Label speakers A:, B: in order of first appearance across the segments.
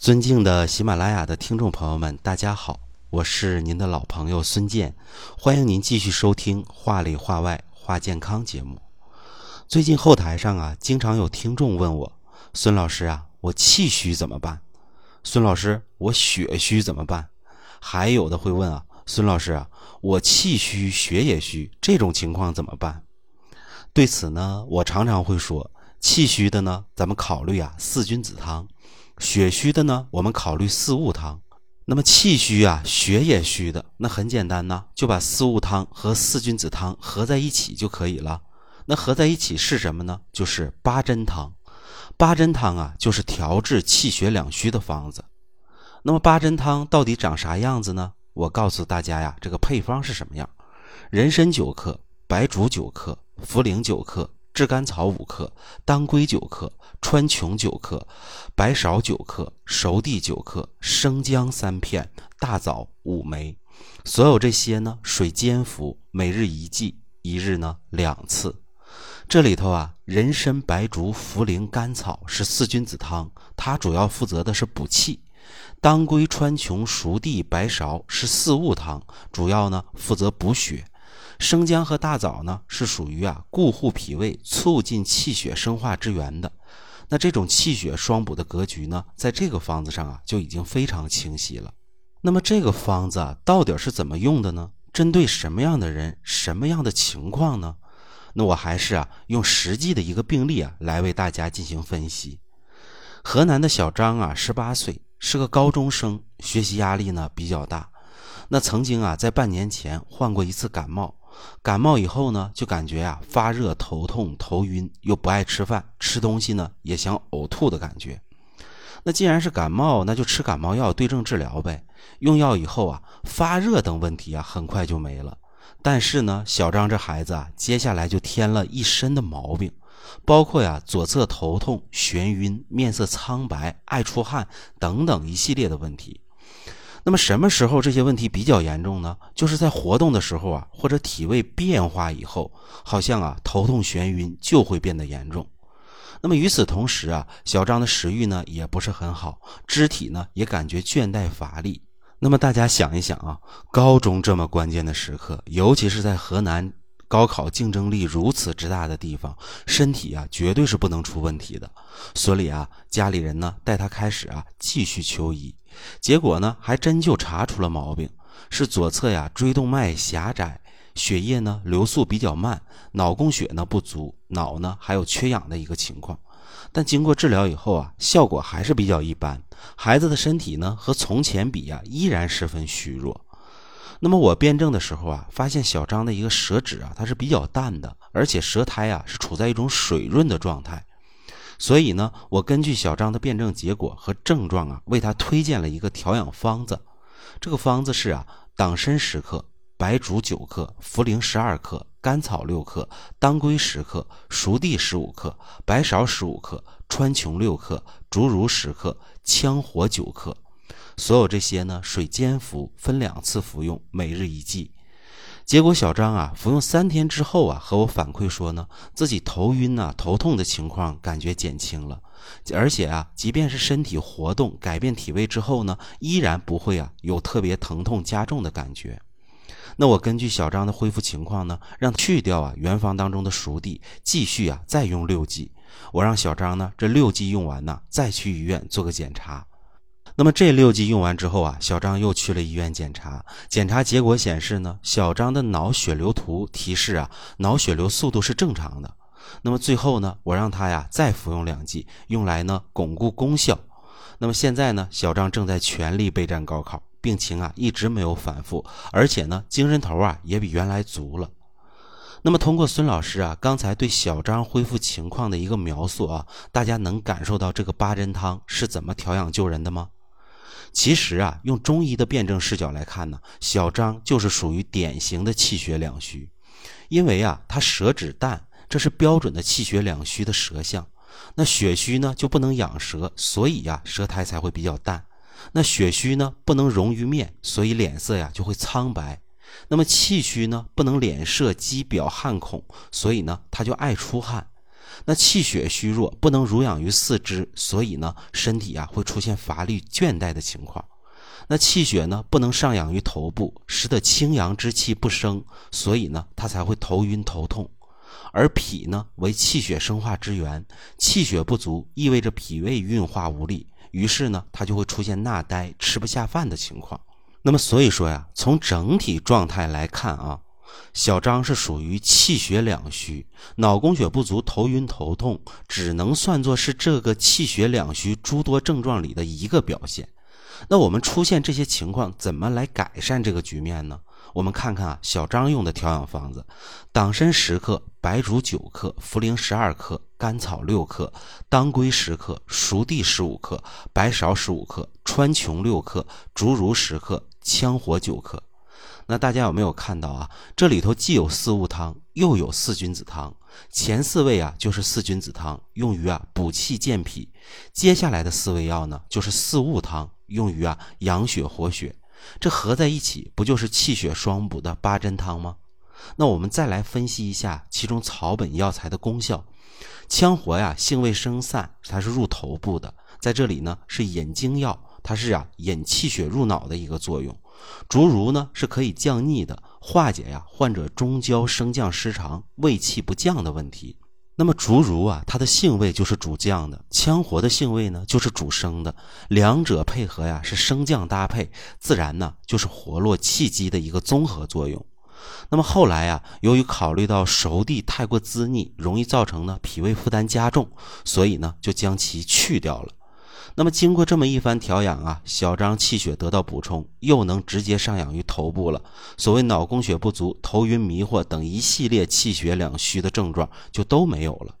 A: 尊敬的喜马拉雅的听众朋友们，大家好，我是您的老朋友孙健，欢迎您继续收听《话里话外话健康》节目。最近后台上啊，经常有听众问我，孙老师啊，我气虚怎么办？孙老师，我血虚怎么办？还有的会问啊，孙老师啊，我气虚血也虚，这种情况怎么办？对此呢，我常常会说，气虚的呢，咱们考虑啊四君子汤。血虚的呢，我们考虑四物汤。那么气虚啊，血也虚的，那很简单呢，就把四物汤和四君子汤合在一起就可以了。那合在一起是什么呢？就是八珍汤。八珍汤啊，就是调治气血两虚的方子。那么八珍汤到底长啥样子呢？我告诉大家呀，这个配方是什么样：人参九克，白术九克，茯苓九克。炙甘草五克，当归九克，川穹九克，白芍九克，熟地九克，生姜三片，大枣五枚。所有这些呢，水煎服，每日一剂，一日呢两次。这里头啊，人参、白术、茯苓、甘草是四君子汤，它主要负责的是补气；当归、川穹、熟地、白芍是四物汤，主要呢负责补血。生姜和大枣呢，是属于啊固护脾胃、促进气血生化之源的。那这种气血双补的格局呢，在这个方子上啊就已经非常清晰了。那么这个方子啊，到底是怎么用的呢？针对什么样的人、什么样的情况呢？那我还是啊用实际的一个病例啊来为大家进行分析。河南的小张啊，十八岁，是个高中生，学习压力呢比较大。那曾经啊在半年前患过一次感冒。感冒以后呢，就感觉啊发热、头痛、头晕，又不爱吃饭，吃东西呢也想呕吐的感觉。那既然是感冒，那就吃感冒药对症治疗呗。用药以后啊，发热等问题啊很快就没了。但是呢，小张这孩子啊，接下来就添了一身的毛病，包括呀左侧头痛、眩晕、面色苍白、爱出汗等等一系列的问题。那么什么时候这些问题比较严重呢？就是在活动的时候啊，或者体位变化以后，好像啊头痛眩晕就会变得严重。那么与此同时啊，小张的食欲呢也不是很好，肢体呢也感觉倦怠乏力。那么大家想一想啊，高中这么关键的时刻，尤其是在河南。高考竞争力如此之大的地方，身体啊绝对是不能出问题的。所以啊，家里人呢带他开始啊继续求医，结果呢还真就查出了毛病，是左侧呀椎动脉狭窄，血液呢流速比较慢，脑供血呢不足，脑呢还有缺氧的一个情况。但经过治疗以后啊，效果还是比较一般，孩子的身体呢和从前比呀依然十分虚弱。那么我辩证的时候啊，发现小张的一个舌质啊，它是比较淡的，而且舌苔啊是处在一种水润的状态。所以呢，我根据小张的辩证结果和症状啊，为他推荐了一个调养方子。这个方子是啊，党参十克，白术九克，茯苓十二克，甘草六克，当归十克，熟地十五克，白芍十五克，川穹六克，竹茹十克，羌活九克。所有这些呢，水煎服，分两次服用，每日一剂。结果小张啊，服用三天之后啊，和我反馈说呢，自己头晕呐、头痛的情况感觉减轻了，而且啊，即便是身体活动、改变体位之后呢，依然不会啊有特别疼痛加重的感觉。那我根据小张的恢复情况呢，让去掉啊原方当中的熟地，继续啊再用六剂。我让小张呢，这六剂用完呢，再去医院做个检查。那么这六剂用完之后啊，小张又去了医院检查，检查结果显示呢，小张的脑血流图提示啊，脑血流速度是正常的。那么最后呢，我让他呀再服用两剂，用来呢巩固功效。那么现在呢，小张正在全力备战高考，病情啊一直没有反复，而且呢精神头啊也比原来足了。那么通过孙老师啊刚才对小张恢复情况的一个描述啊，大家能感受到这个八珍汤是怎么调养救人的吗？其实啊，用中医的辩证视角来看呢，小张就是属于典型的气血两虚，因为啊，他舌质淡，这是标准的气血两虚的舌象。那血虚呢，就不能养舌，所以呀，舌苔才会比较淡。那血虚呢，不能溶于面，所以脸色呀就会苍白。那么气虚呢，不能脸色肌表汗孔，所以呢，他就爱出汗。那气血虚弱，不能濡养于四肢，所以呢，身体啊会出现乏力、倦怠的情况。那气血呢不能上养于头部，使得清阳之气不生，所以呢，他才会头晕头痛。而脾呢为气血生化之源，气血不足意味着脾胃运化无力，于是呢，他就会出现纳呆、吃不下饭的情况。那么所以说呀，从整体状态来看啊。小张是属于气血两虚，脑供血不足，头晕头痛，只能算作是这个气血两虚诸多症状里的一个表现。那我们出现这些情况，怎么来改善这个局面呢？我们看看啊，小张用的调养方子：党参十克，白术九克，茯苓十二克，甘草六克，当归十克，熟地十五克，白芍十五克，川穹六克，竹茹十克，羌活九克。那大家有没有看到啊？这里头既有四物汤，又有四君子汤。前四味啊就是四君子汤，用于啊补气健脾；接下来的四味药呢，就是四物汤，用于啊养血活血。这合在一起，不就是气血双补的八珍汤吗？那我们再来分析一下其中草本药材的功效。羌活呀，性味生散，它是入头部的，在这里呢是引经药，它是啊引气血入脑的一个作用。竹茹呢是可以降逆的，化解呀患者中焦升降失常、胃气不降的问题。那么竹茹啊，它的性味就是主降的，羌活的性味呢就是主升的，两者配合呀是升降搭配，自然呢就是活络气机的一个综合作用。那么后来啊，由于考虑到熟地太过滋腻，容易造成呢脾胃负担加重，所以呢就将其去掉了。那么经过这么一番调养啊，小张气血得到补充，又能直接上养于头部了。所谓脑供血不足、头晕迷惑等一系列气血两虚的症状就都没有了。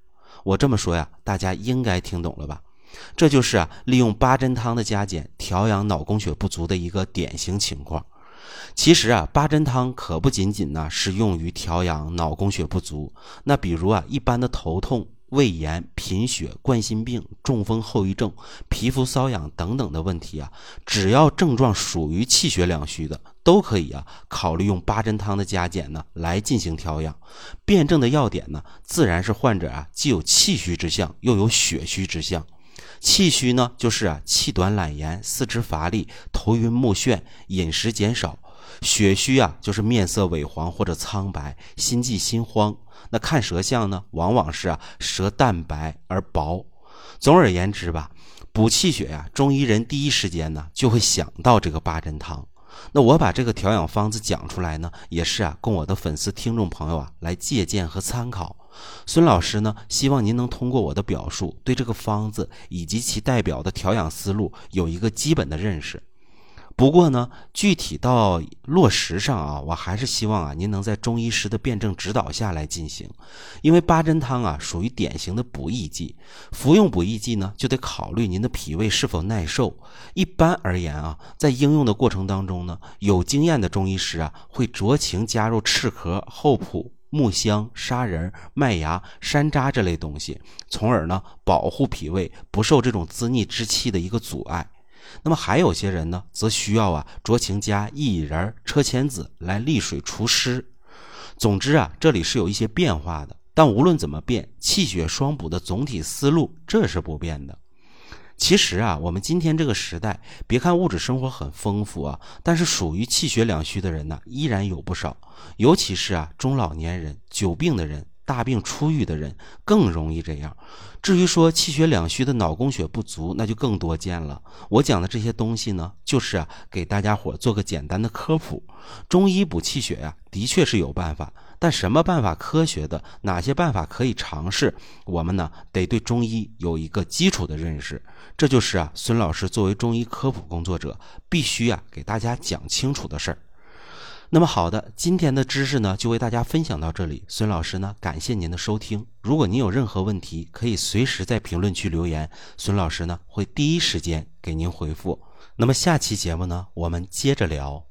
A: 我这么说呀，大家应该听懂了吧？这就是啊，利用八珍汤的加减调养脑供血不足的一个典型情况。其实啊，八珍汤可不仅仅呢是用于调养脑供血不足，那比如啊，一般的头痛。胃炎、贫血、冠心病、中风后遗症、皮肤瘙痒等等的问题啊，只要症状属于气血两虚的，都可以啊考虑用八珍汤的加减呢来进行调养。辩证的要点呢，自然是患者啊既有气虚之象，又有血虚之象。气虚呢，就是啊气短懒言、四肢乏力、头晕目眩、饮食减少；血虚啊，就是面色萎黄或者苍白、心悸心慌。那看舌象呢，往往是啊舌淡白而薄。总而言之吧，补气血呀，中医人第一时间呢就会想到这个八珍汤。那我把这个调养方子讲出来呢，也是啊供我的粉丝听众朋友啊来借鉴和参考。孙老师呢，希望您能通过我的表述，对这个方子以及其代表的调养思路有一个基本的认识。不过呢，具体到落实上啊，我还是希望啊，您能在中医师的辩证指导下来进行。因为八珍汤啊，属于典型的补益剂，服用补益剂呢，就得考虑您的脾胃是否耐受。一般而言啊，在应用的过程当中呢，有经验的中医师啊，会酌情加入赤壳、厚朴、木香、砂仁、麦芽、山楂这类东西，从而呢，保护脾胃不受这种滋腻之气的一个阻碍。那么还有些人呢，则需要啊酌情加薏仁、车前子来利水除湿。总之啊，这里是有一些变化的，但无论怎么变，气血双补的总体思路这是不变的。其实啊，我们今天这个时代，别看物质生活很丰富啊，但是属于气血两虚的人呢，依然有不少，尤其是啊中老年人、久病的人。大病初愈的人更容易这样。至于说气血两虚的脑供血不足，那就更多见了。我讲的这些东西呢，就是啊，给大家伙做个简单的科普。中医补气血呀，的确是有办法，但什么办法科学的，哪些办法可以尝试，我们呢得对中医有一个基础的认识。这就是啊，孙老师作为中医科普工作者，必须啊给大家讲清楚的事儿。那么好的，今天的知识呢，就为大家分享到这里。孙老师呢，感谢您的收听。如果您有任何问题，可以随时在评论区留言，孙老师呢会第一时间给您回复。那么下期节目呢，我们接着聊。